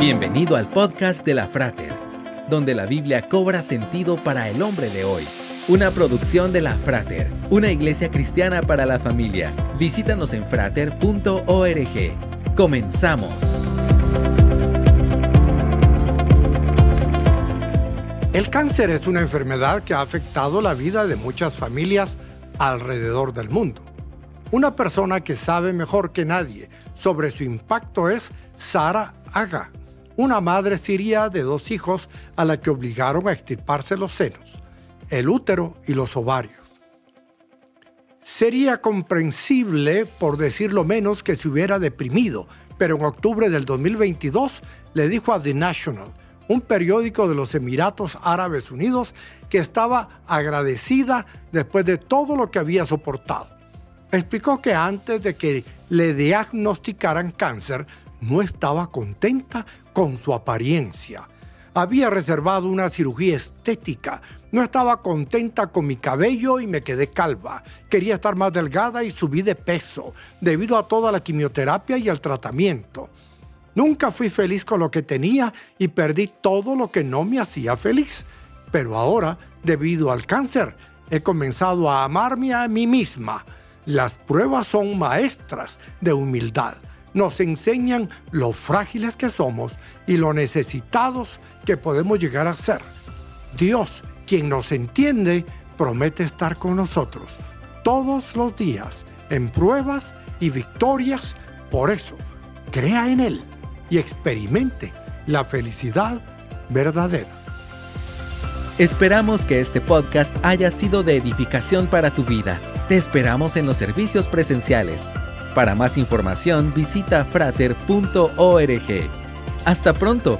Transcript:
Bienvenido al podcast de la Frater, donde la Biblia cobra sentido para el hombre de hoy. Una producción de la Frater, una iglesia cristiana para la familia. Visítanos en frater.org. Comenzamos. El cáncer es una enfermedad que ha afectado la vida de muchas familias alrededor del mundo. Una persona que sabe mejor que nadie sobre su impacto es Sara Aga una madre siria de dos hijos a la que obligaron a extirparse los senos, el útero y los ovarios. Sería comprensible, por decirlo menos, que se hubiera deprimido, pero en octubre del 2022 le dijo a The National, un periódico de los Emiratos Árabes Unidos, que estaba agradecida después de todo lo que había soportado. Explicó que antes de que le diagnosticaran cáncer, no estaba contenta con su apariencia. Había reservado una cirugía estética. No estaba contenta con mi cabello y me quedé calva. Quería estar más delgada y subí de peso debido a toda la quimioterapia y el tratamiento. Nunca fui feliz con lo que tenía y perdí todo lo que no me hacía feliz. Pero ahora, debido al cáncer, he comenzado a amarme a mí misma. Las pruebas son maestras de humildad nos enseñan lo frágiles que somos y lo necesitados que podemos llegar a ser. Dios, quien nos entiende, promete estar con nosotros todos los días en pruebas y victorias. Por eso, crea en Él y experimente la felicidad verdadera. Esperamos que este podcast haya sido de edificación para tu vida. Te esperamos en los servicios presenciales para más información visita frater.org. Hasta pronto